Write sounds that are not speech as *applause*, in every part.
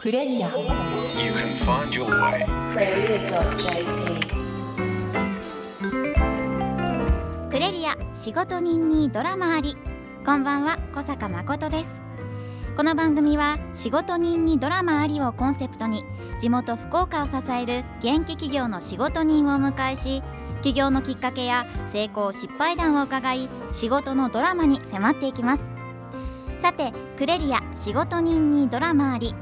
クレリア。You can find your way. クレリア仕事人にドラマあり。こんばんは小坂誠です。この番組は仕事人にドラマありをコンセプトに地元福岡を支える元気企業の仕事人をお迎えし起業のきっかけや成功失敗談を伺い仕事のドラマに迫っていきます。さてクレリア仕事人にドラマあり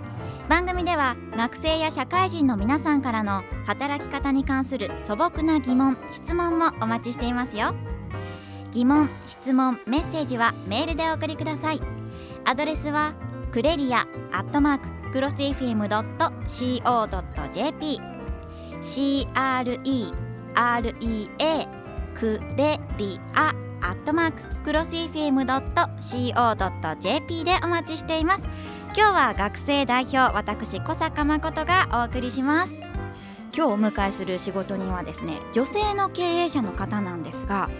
番組では学生や社会人の皆さんからの働き方に関する素朴な疑問質問もお待ちしていますよ。疑問質問メッセージはメールでお送りください。アドレスはクレリアアットマーククロス FM.co.jp CREREA クレリアアットマーククロス FM.co.jp でお待ちしています。今日は学生代表私小坂誠がお送りします。今日お迎えする仕事人はですね女性の経営者の方なんですが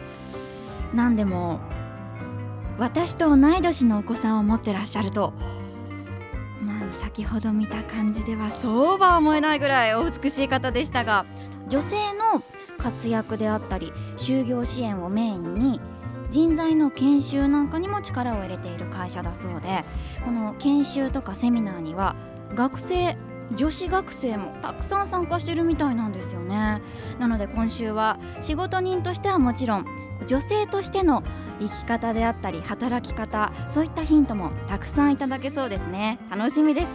何でも私と同い年のお子さんを持ってらっしゃるとまあ先ほど見た感じではそうは思えないぐらいお美しい方でしたが女性の活躍であったり就業支援をメインに人材の研修なんかにも力を入れている会社だそうでこの研修とかセミナーには学生女子学生もたくさん参加してるみたいなんですよね。なので今週は仕事人としてはもちろん女性としての生き方であったり働き方そういったヒントもたくさんいただけそうですね。楽しみです。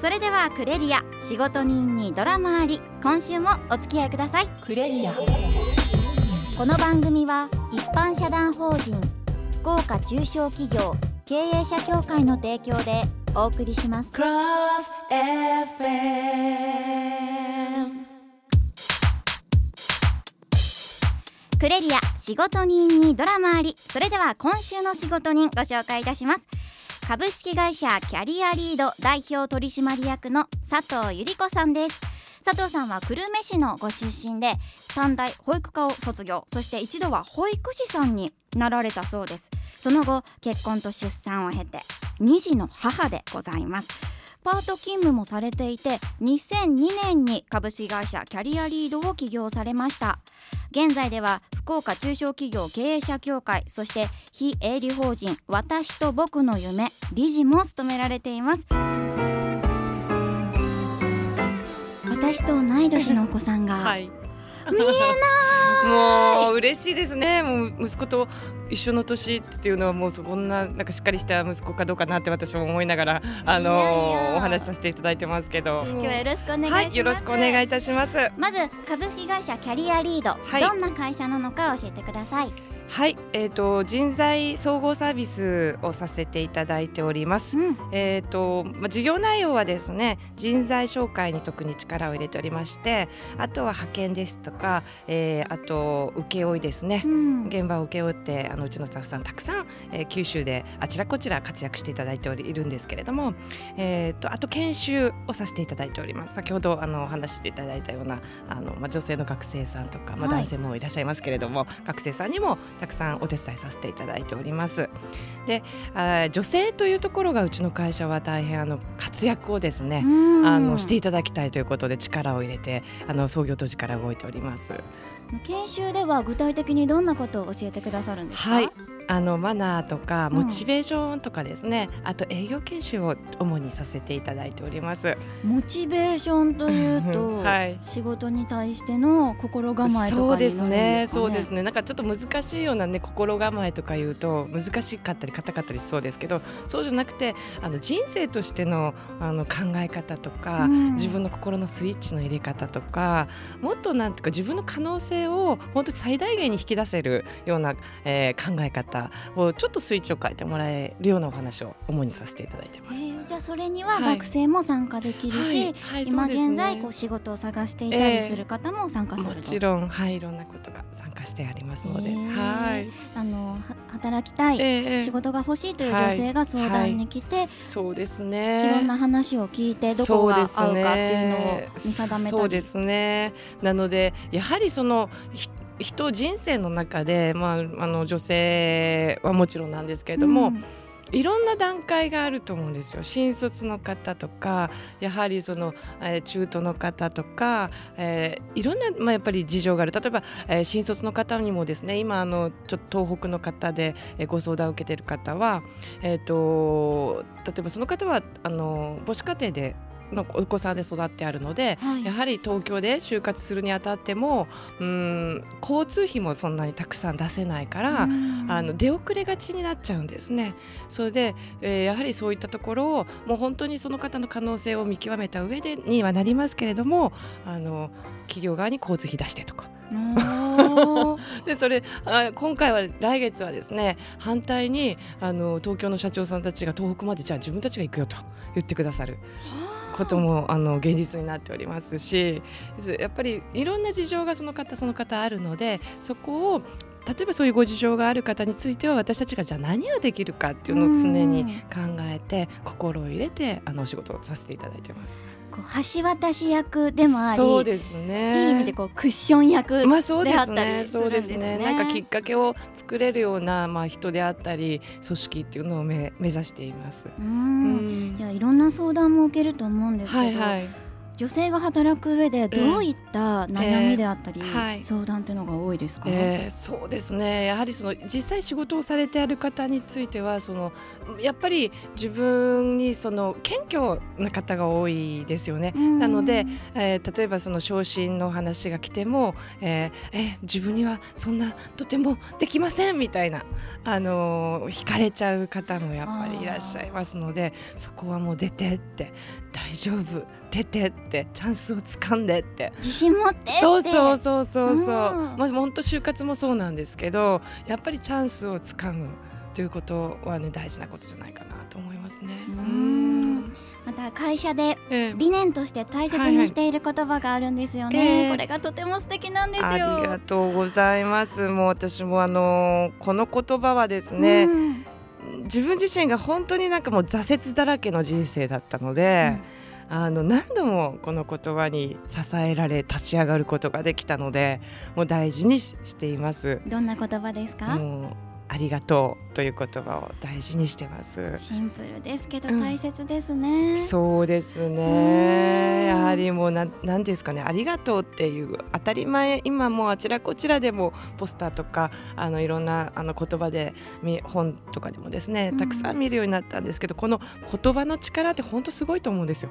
それではクレリア仕事人にドラマあり。今週もお付き合いください。クレリア。この番組は一般社団法人福岡中小企業経営者協会の提供でお送りします。クレリア仕事人にドラマあり。それでは今週の仕事人ご紹介いたします。株式会社キャリアリード代表取締役の佐藤由里子さんです佐藤さんは久留米市のご出身で短大保育科を卒業そして一度は保育士さんになられたそうです。その後結婚と出産を経て2児の母でございます。パート勤務もされていて2002年に株式会社キャリアリードを起業されました。現在では福岡中小企業経営者協会そして非営利法人私と僕の夢理事も務められています。私と同い年のお子さんが、はい。見えもう嬉しいですね。もう息子と一緒の年っていうのはもうそんななんかしっかりした息子かどうかなって私も思いながらあのお話しさせていただいてますけど。今日はよろしくお願いします、はい、よろしくお願いいたします。まず株式会社キャリアリード、はいどんな会社なのか教えてくださいはい、えっ、と人材総合サービスをさせていただいております。うんえっ、とまあ事業内容はですね人材紹介に特に力を入れておりまして、あとは派遣ですとか、えーあと請負ですね。うん現場を請け負ってあのうちのスタッフさんたくさん、えー九州であちらこちら活躍していただいておりいるんですけれども、えー、とあと研修をさせていただいております先ほどあのお話ししていただいたようなあの、まあ、女性の学生さんとか、まあ、はい男性もいらっしゃいますけれども、学生さんにもたくさんお手伝いさせていただいております。で女性というところがうちの会社は大変あの活躍をですね、うんあのしていただきたいということで力を入れてあの創業当時から動いております。研修では具体的にどんなことを教えてくださるんですか？はい、あのマナーとかうん。モチベーションとかですね、あと営業研修を主にさせていただいております。モチベーションというと、はい。仕事に対しての心構えとかになるんですね。ね、そうですね。なんかちょっと難しいようなね心構えとか言うと難しかったり硬かったりしそうですけど、そうじゃなくてあの人生としてのあの考え方とか、うん。自分の心のスイッチの入れ方とか、もっとなんていうか自分の可能性を本当に最大限に引き出せるような、えー考え方をちょっとスイッチを変えてもらえるようなお話を主にさせていただいてます。えーじゃあそれにははい。学生も参加できるし、はい。はい今現在こう仕事を探していたりする方も参加すると、もちろん、はい、いろんなことが参加してありますので、へーはい、あのは働きたい、ええ仕事が欲しいという女性が相談に来て、そうですい、ね。ろんな話を聞いてどこが合うかっていうのを見定めたり。そうですね。なのでやはりそのひ人人生の中でまああの女性はもちろんなんですけれども、うん。いろんな段階があると思うんですよ。新卒の方とかやはりその、えー中途の方とか、えーいろんな、まあ、やっぱり事情がある。例えば、えー新卒の方にもですね今あのちょっと東北の方で、えーご相談を受けている方は、えー、と例えばその方はあの母子家庭でのお子さんで育ってあるので、はい。やはり東京で就活するにあたってもうーん交通費もそんなにたくさん出せないから、うん。あの出遅れがちになっちゃうんですね。それで、えーやはりそういったところをもう本当にその方の可能性を見極めた上でにはなりますけれどもあの企業側に交通費出してとか。*laughs* でそれあ今回は来月はですね反対にあの東京の社長さんたちが東北までじゃあ自分たちが行くよと言ってくださることもあの現実になっておりますしやっぱりいろんな事情がその方その方あるのでそこを例えばそういうご事情がある方については私たちがじゃあ何ができるかっていうのを常に考えて心を入れてあのお仕事をさせていただいてます。こう橋渡し役でもありそうですねいい意味でこうクッション役まあそうでであったすね。りするんですねそうですね。なんかきっかけを作れるようなまあ人であったり組織っていうのをめ目指しています。ううんんいやいろんな相談も受けると思うんですけど、はいはい。女性が働く上でどういった悩みであったり、えーはい。相談っていうのが多いですか、えーそうですね。やはりその実際仕事をされてある方についてはそのやっぱり自分にその謙虚な方が多いですよね。うん。なので、えー例えばその昇進の話が来ても、えーえー自分にはそんなとてもできませんみたいな、あのー惹かれちゃう方もやっぱりいらっしゃいますのでそこはもう出てって大丈夫。出てってチャンスをつかんでって。自信持ってって。そうそうそうそうそう、うん。まあ本当就活もそうなんですけどやっぱりチャンスをつかむということはね大事なことじゃないかなと思いますね。ううん。んまた会社でええ。理念として大切にしている言葉があるんですよね、はいはいええ。これがとても素敵なんですよ。ありがとうございます。もう私もあのこの言葉はですね、うん自分自身が本当になんかもう挫折だらけの人生だったので、あの何度もこの言葉に支えられ立ち上がることができたので、もう大事にししています。どんな言葉ですか？もうありがとうという言葉を大事にしてます。シンプルですけどうん大切ですね、そうですうんね。やはりもうなんなんですかね、ありがとうっていう当たり前今もうあちらこちらでもポスターとかあのいろんなあの言葉でみ本とかでもですねうんたくさん見るようになったんですけど、この言葉の力って本当すごいと思うんですよ。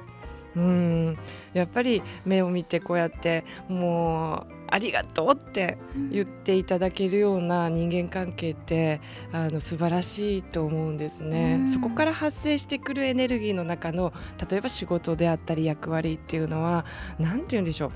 うん、やっぱり目を見てこうやってもうありがとうって言っていただけるような人間関係ってあの素晴らしいと思うんですね、うん。そこから発生してくるエネルギーの中の例えば仕事であったり役割っていうのは何て言うんでしょう。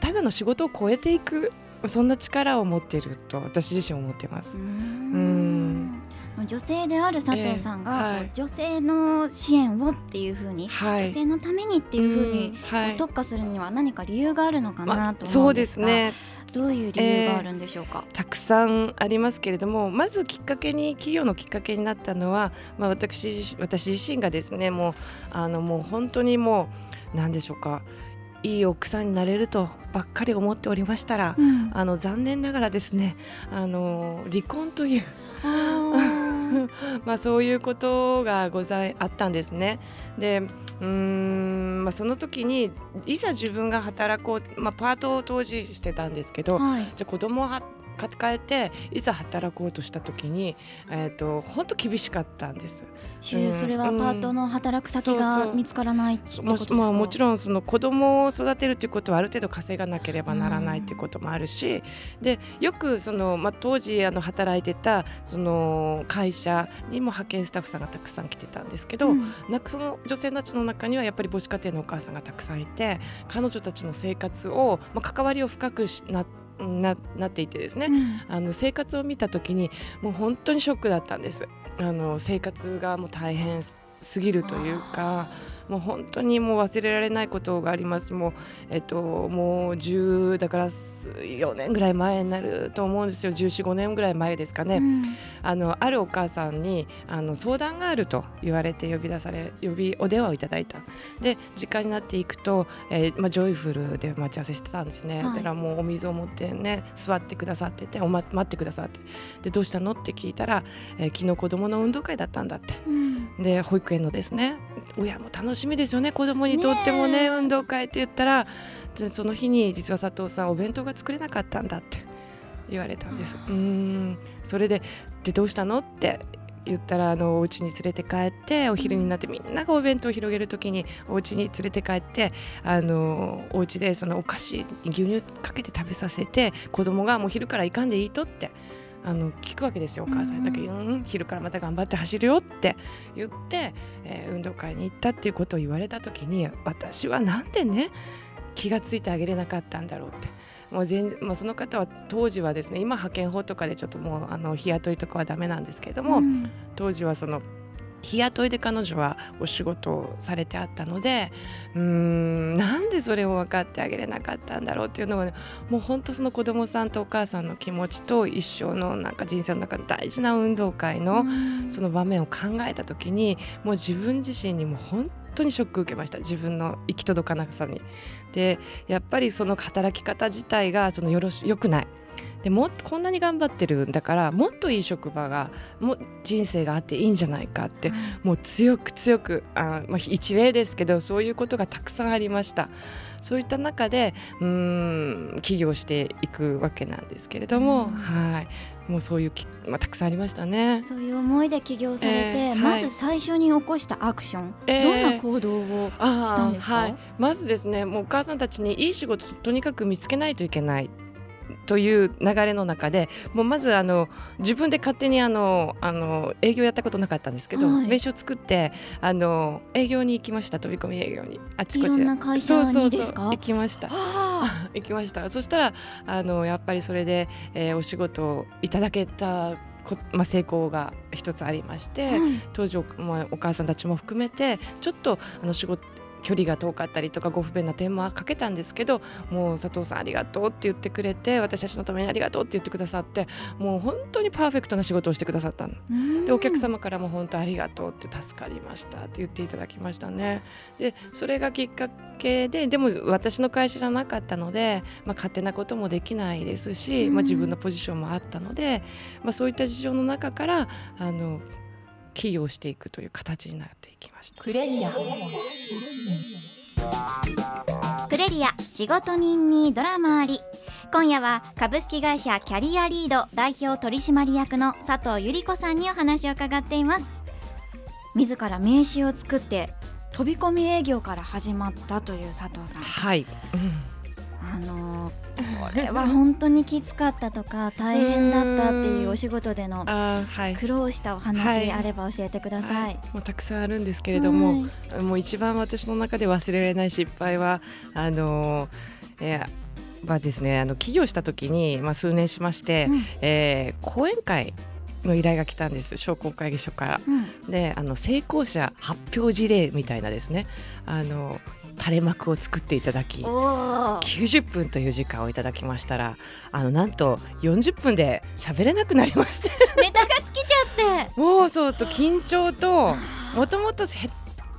ただの仕事を超えていくそんな力を持っていると私自身思ってます。う。ん女性である佐藤さんが、ええはい。女性の支援をっていうふうに、はい。女性のためにっていうふうに、んはい。特化するには何か理由があるのかまなとそう思うんですが、ですね。どういう理由があるんでしょうか？たくさんありますけれどもまずきっかけに企業のきっかけになったのは、まあ、私私自身がですねもうあのもう本当にもう何でしょうかいい奥さんになれるとばっかり思っておりましたら、うん。あの残念ながらですねあの離婚というあー *laughs* まあそういうことがございあったんですね。でうーん、まあ、その時にいざ自分が働こう、まあ、パートを当時してたんですけど、はい。じゃあ子供をは抱えていざ働こうとした時に、えー、と本当厳しかったんです。週それはパートの働く先が見つからないもちん。ろんその子供を育てるということはある程度稼がなければならないということもあるし、でよくその、まあ、当時あの働いてたその会社にも派遣スタッフさんがたくさん来てたんですけど、うんその女性たちの中にはやっぱり母子家庭のお母さんがたくさんいて彼女たちの生活を、まあ、関わりを深くしなななっていてですね、うん。あの生活を見た時にもう本当にショックだったんです。あの生活がもう大変すぎるというかもう本当にもう忘れられないことがあります。もうえっともう10だから4年ぐらい前になると思うんですよ。1415年ぐらい前ですかね、うん。あのあるお母さんにあの相談があると言われて呼び出され呼びお電話をいただいた。で時間になっていくと、えーまあ、ジョイフルで待ち合わせしてたんですね、はい。だからもうお水を持ってね座ってくださっててお、ま、待ってくださって。でどうしたの？って聞いたら、えー昨日子供の運動会だったんだって。うん。で保育園のですね親も楽しみですよね。子供にとってもね運動会って言ったらでその日に実は佐藤さんお弁当が作れなかったんだって言われたんです。うーん。それででどうしたのって言ったらあのお家に連れて帰ってお昼になってみんながお弁当を広げるときにお家に連れて帰ってあのお家でそのお菓子に牛乳かけて食べさせて子供がもう昼から行かんでいいとってあの聞くわけですよお母さん、うんだけど、うん、昼からまた頑張って走るよって言って、えー運動会に行ったっていうことを言われた時に私はなんでね気がついてあげれなかったんだろうって。もう全まあ、その方は当時はですね今派遣法とかでちょっともうあの日雇いとかはダメなんですけれども、うん。当時はその日雇いで彼女はお仕事をされてあったのでうーんなんでそれを分かってあげれなかったんだろうっていうのが、ね、もう本当その子供さんとお母さんの気持ちと一生のなんか人生の中で大事な運動会のうんその場面を考えた時にもう自分自身にも本当にショック受けました自分の行き届かなさに。でやっぱりその働き方自体がそのよろし良くない。でもこんなに頑張ってるんだからもっといい職場がも人生があっていいんじゃないかってもう強く強くあ、まあ、一例ですけどそういうことがたくさんありました。そういった中でうーん起業していくわけなんですけれども、うん。はい。もうそういうき、まあ、たくさんありましたね。そういう思いで起業されて、えーはい。まず最初に起こしたアクション、えー。どんな行動をしたんですか？はい、まずですねもうお母さんたちにいい仕事とにかく見つけないといけないという流れの中でもうまずあの自分で勝手にあのあの営業やったことなかったんですけど、はい。名刺を作ってあの営業に行きました飛び込み営業に。あちこちでんな会社そうそうそう行きました。は *laughs* 行きました。そしたらあのやっぱりそれで、えーお仕事をいただけたこ、まあ、成功が一つありまして、当時お,、まあ、お母さんたちも含めてちょっとあの仕事距離が遠かったりとかご不便な点もかけたんですけどもう佐藤さんありがとうって言ってくれて私たちのためにありがとうって言ってくださってもう本当にパーフェクトな仕事をしてくださったの。うんでお客様からも本当ありがとうって助かりましたって言っていただきましたね。でそれがきっかけででも私の会社じゃなかったので、まあ、勝手なこともできないですし、うんまあ、自分のポジションもあったので、まあ、そういった事情の中からあの起業していくという形になっていきました。クレリア仕事人にドラマあり。今夜は株式会社キャリアリード代表取締役の佐藤百合子さんにお話を伺っています。自ら名刺を作って飛び込み営業から始まったという佐藤さん。はい、あのーこれは本当にきつかったとか大変だったっていうお仕事での苦労したおは話い。あれば教えてくださはい。い、もうたくさんあるんですけれども、はい。もう一番私の中で忘れられない失敗はあのーえーはですねあの起業した時に、まあ、数年しまして、うん。えー講演会の依頼が来たんです。商工会議所から。うん。であの成功者発表事例みたいなですね。あの垂れ幕を作っていただきおー。90分という時間をいただきましたらあのなんと40分で喋れなくなりまして。ネタが尽きちゃって。*laughs* もうそうと緊張ともともとへ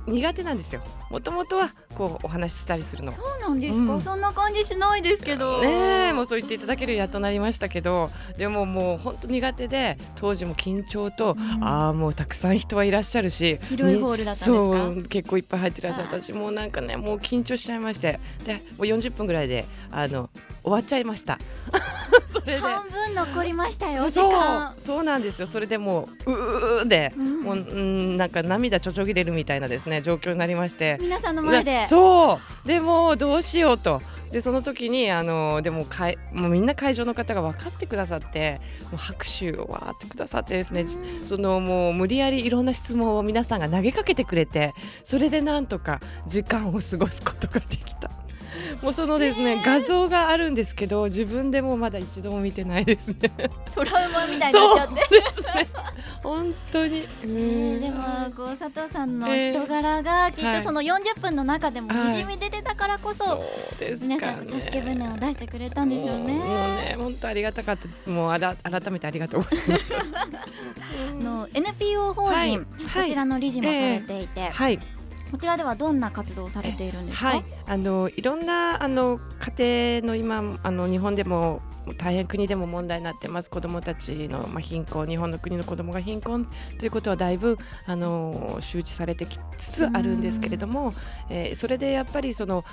苦手なんですよ。もともとはこうお話ししたりするの。そうなんですか、うん。そんな感じしないですけど。ねえもうそう言っていただけるやっとなりましたけど。でももう本当苦手で当時も緊張と、うん。ああもうたくさん人はいらっしゃるし。広いホールだったんですか？そう結構いっぱい入ってらっしゃったしもうなんかねもう緊張しちゃいまして。でもう40分ぐらいであの終わっちゃいましたそれで。半分残りましたよ時そう。間。そうなんですよ。それでもううーで、うん。もううんなんか涙ちょちょぎれるみたいなですね状況になりまして。皆さんの前で。なそう。でもどうしようと。でその時にあのでもかいもうみんな会場の方が分かってくださってもう拍手をわーってくださってですね、うん。そのもう無理やりいろんな質問を皆さんが投げかけてくれてそれでなんとか時間を過ごすことができたもうそのですね画像があるんですけど自分でもまだ一度も見てないですね。トラウマみたいになっちゃって。ですね。本当に。うえんーでもこう佐藤さんの人柄がきっとその40分の中でもにじみ出てたからこそ、そうですかね。皆さんが助け舟を出してくれたんでしょうね。もうね本当ありがたかったです。もうあら改めてありがとうございました。*laughs* あの NPO 法人、はいこちらの理事もされていて、はい。こちらではどんな活動をされているんですか？はい、あのいろんなあの家庭の今あの日本でも大変国でも問題になってます。子どもたちの、まあ、貧困日本の国の子どもが貧困ということはだいぶあの周知されてきつつあるんですけれども、えーそれでやっぱりその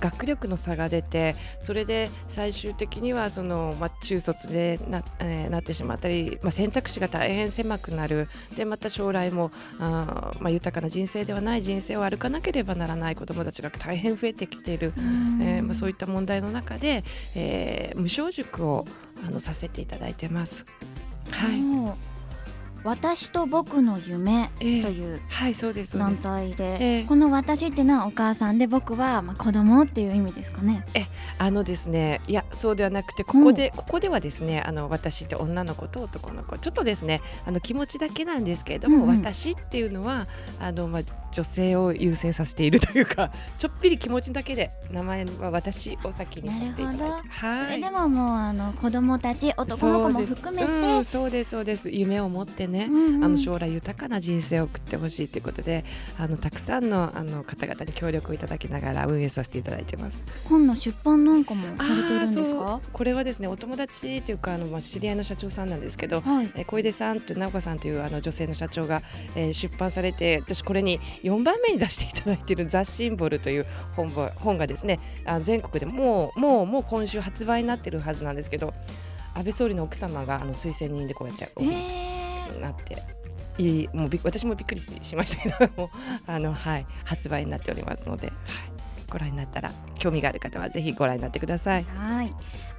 学力の差が出てそれで最終的にはその、まあ、中卒でな,、えーなってしまったり、まあ、選択肢が大変狭くなる。でまた将来もあー、まあ、豊かな人生ではない人生を歩かなければならない子どもたちが大変増えてきている、うんえーまあ、そういった問題の中で、えー無償塾をあのさせていただいてます。はい、私と僕の夢とえ。ーいうはい、そうです。そうで団す体で、ええ。この私っていうのはお母さんで僕はまあ子供っていう意味ですかね。あのですね、いや、そうではなくて、ここで、ここではですね、あの私って女の子と男の子、ちょっとですね、あの気持ちだけなんですけれども、うんうん。私っていうのは、あのまあ女性を優先させているというか、*laughs* ちょっぴり気持ちだけで名前は私を先にさせていただいて、はい。れでももうあの子供たち男の子も含めて、そううんそうですそうです。夢を持ってね、うんうん。あの将来豊かな人生を送ってほしいということであのたくさんのあの方々に協力をいただきながら運営させていただいてます。本の出版なんかもされているんですか？これはですねお友達というかあの、まあ、知り合いの社長さんなんですけど、はい。えー小出さんと直子さんというあの女性の社長が、えー出版されて私これに4番目に出していただいている「ザ・シンボル」という本が本がですねあ全国でもうもうもう今週発売になってるはずなんですけど安倍総理の奥様があの推薦人でこうやってえなって。いいもうび私もびっくりししましたけどもうあの、はい、発売になっておりますので、はい、ご覧になったら興味がある方はぜひご覧になってください。ー、はい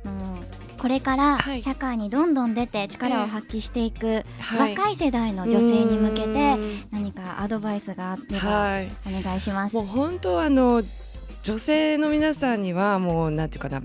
もうこれからはい社会にどんどん出て力を発揮していくはい若い世代の女性に向けうて何かアドバイスがあればはいお願いします。もう本当あの女性の皆さんにはもうなんていうかな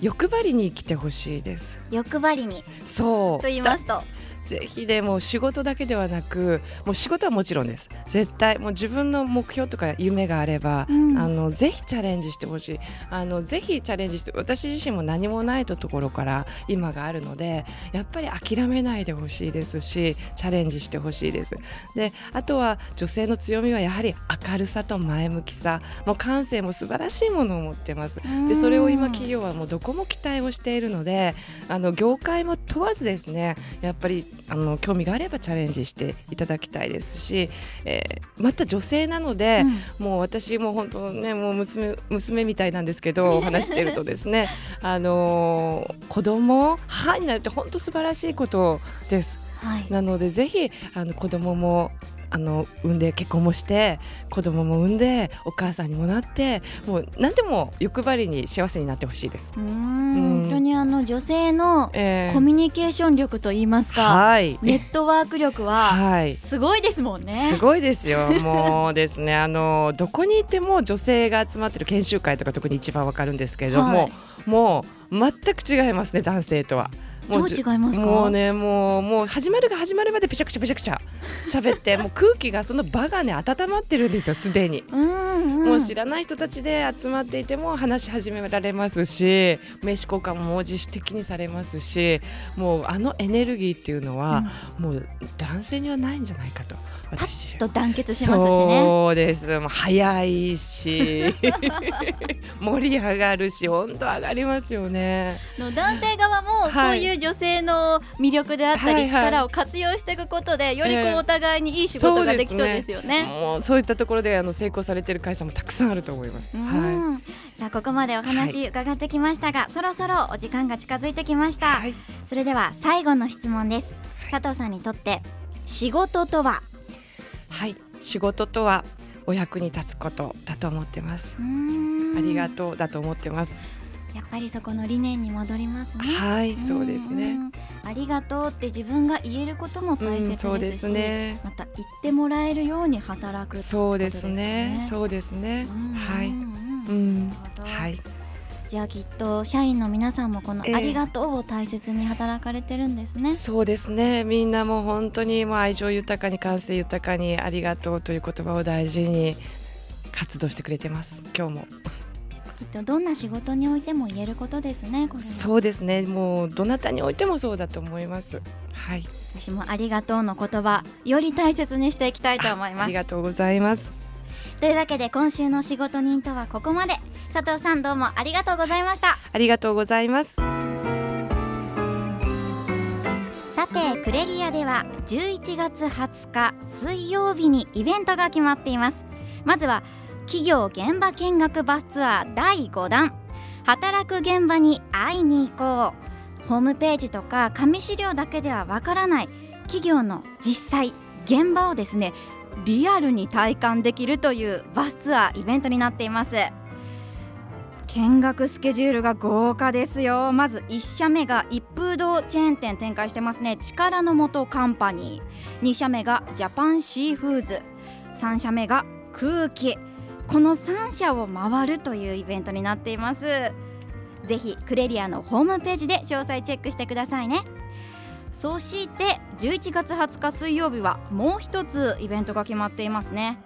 欲張りに生きてほしいです。欲張りにそうと言いますと、ぜひでもう仕事だけではなくもう仕事はもちろんです。絶対もう自分の目標とか夢があれば、うん。あのぜひチャレンジしてほしい。あのぜひチャレンジして私自身も何もないところから今があるのでやっぱり諦めないでほしいですしチャレンジしてほしいです。であとは女性の強みはやはり明るさと前向きさ。もう感性も素晴らしいものを持ってます。でそれを今企業はもうどこも期待をしているのであの業界も問わずですねやっぱりあの興味があればチャレンジしていただきたいですし、えーまた女性なので、もう私も本当ねもう娘娘みたいなんですけどお話してるとですね *laughs* あのー子供母になるって本当素晴らしいことです。はい、なのでぜひあの子供もあの産んで結婚もして子供も産んでお母さんにもなってもう何でも欲張りに幸せになってほしいです。本当にあの女性のえーコミュニケーション力といいますか、はい。ネットワーク力ははい。すごいですもんね。すごいですよ、もうですね、あのどこにいても女性が集まってる研修会とか特に一番わかるんですけれども、はい。もう全く違いますね、男性とは。もどう違いますか？もうね、もうもう始まるが始まるまでぺちゃくちゃぺちゃくちゃ喋って、もう空気がその場がね温まってるんですよ、すでに。うんうん、もう知らない人たちで集まっていても話し始められますし名刺交換も自主的にされますしもうあのエネルギーっていうのは、もう男性にはないんじゃないかと私と団結しますしね。そうです。もう早いし *laughs* 盛り上がるし本当上がりますよね。の男性側もこうはいいう女性の魅力であったり力を活用していくことでよりこええ。うお互いにいい仕事ができそうですよね。もうそういったところであの成功されてる会社もたくさんあると思います、うはんさあここまでお話伺ってきましたが、そろそろお時間が近づいてきました、はい。それでは最後の質問です。佐藤さんにとって仕事とは？はい。仕事とはお役に立つことだと思ってます。ありがとうだと思ってます。やっぱりそこの理念に戻りますね。はいそうですね。んありがとうって自分が言えることも大切ですし、うんそうですね。また言ってもらえるように働くそうですね。そうですね。うんはいうんはい。じゃあきっと社員の皆さんもこのええ。ありがとうを大切に働かれてるんですね、そうですね。みんなもう本当にもう愛情豊かに感性豊かにありがとうという言葉を大事に活動してくれてます。今日もきっとどんな仕事においても言えることですねそうですね。もうどなたにおいてもそうだと思います。はい。私もありがとうの言葉より大切にしていきたいと思いあます。りがとうございます。というわけで今週の仕事人とはここまで。佐藤さんどうもありがとうございました。ありがとうございます。さてクレリアでは11月20日水曜日にイベントが決まっています。まずは企業現場見学バスツアー第5弾。働く現場に会いに行こう。ホームページとか紙資料だけではわからない。企業の実際現場をですねリアルに体感できるというバスツアーイベントになっています。見学スケジュールが豪華ですよ。まず1社目が一風堂チェーン店展開してますね。力の源カンパニー。2社目がジャパンシーフーズ。3社目が空気。この3社を回るというイベントになっています。ぜひクレリアのホームページで詳細チェックしてくださいね。そして11月20日水曜日はもう一つイベントが決まっていますね。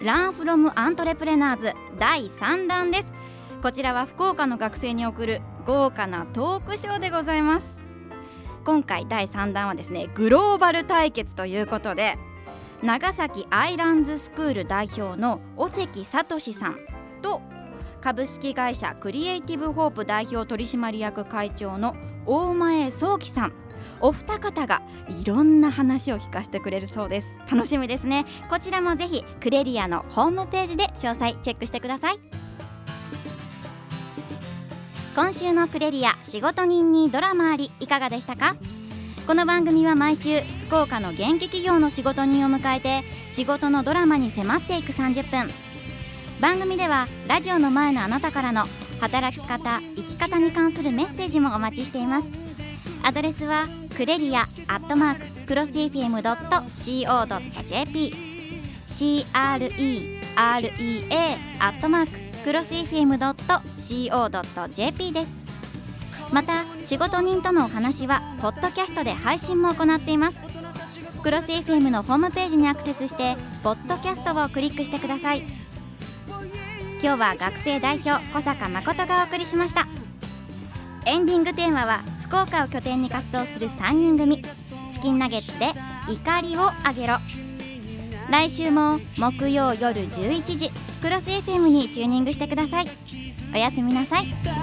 ランフロムアントレプレナーズ第3弾です。こちらは福岡の学生に送る豪華なトークショーでございます。今回第3弾はですねグローバル対決ということで長崎アイランズスクール代表の尾関聡さんと株式会社クリエイティブホープ代表取締役会長の大前壮樹さん。お二方がいろんな話を聞かせてくれるそうです。楽しみですね。こちらもぜひクレリアのホームページで詳細チェックしてください。今週のクレリア仕事人にドラマありいかがでしたか？この番組は毎週福岡の元気企業の仕事人を迎えて仕事のドラマに迫っていく30分。番組ではラジオの前のあなたからの働き方生き方に関するメッセージもお待ちしています。アドレスはクレリアアットマーククロス FM.co.jp CREREA アットマーククロス FM.co.jp です。また仕事人とのお話はポッドキャストで配信も行っています。クロス FM のホームページにアクセスしてポッドキャストをクリックしてください。今日は学生代表小坂誠がお送りしました。エンディングテーマは福岡を拠点に活動する3人組。チキンナゲッツで怒りをあげろ。来週も木曜夜11時クロス FM にチューニングしてください。おやすみなさい。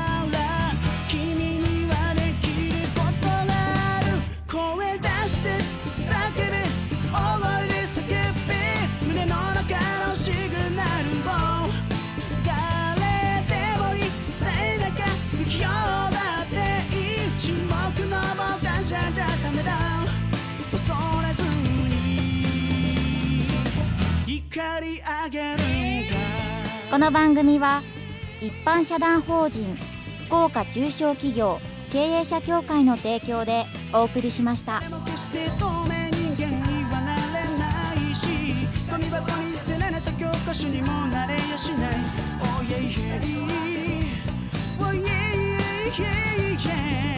り上げるんだこの番組は一般社団法人福岡中小企業経営者協会の提供でお送りしました yeah yeah yeah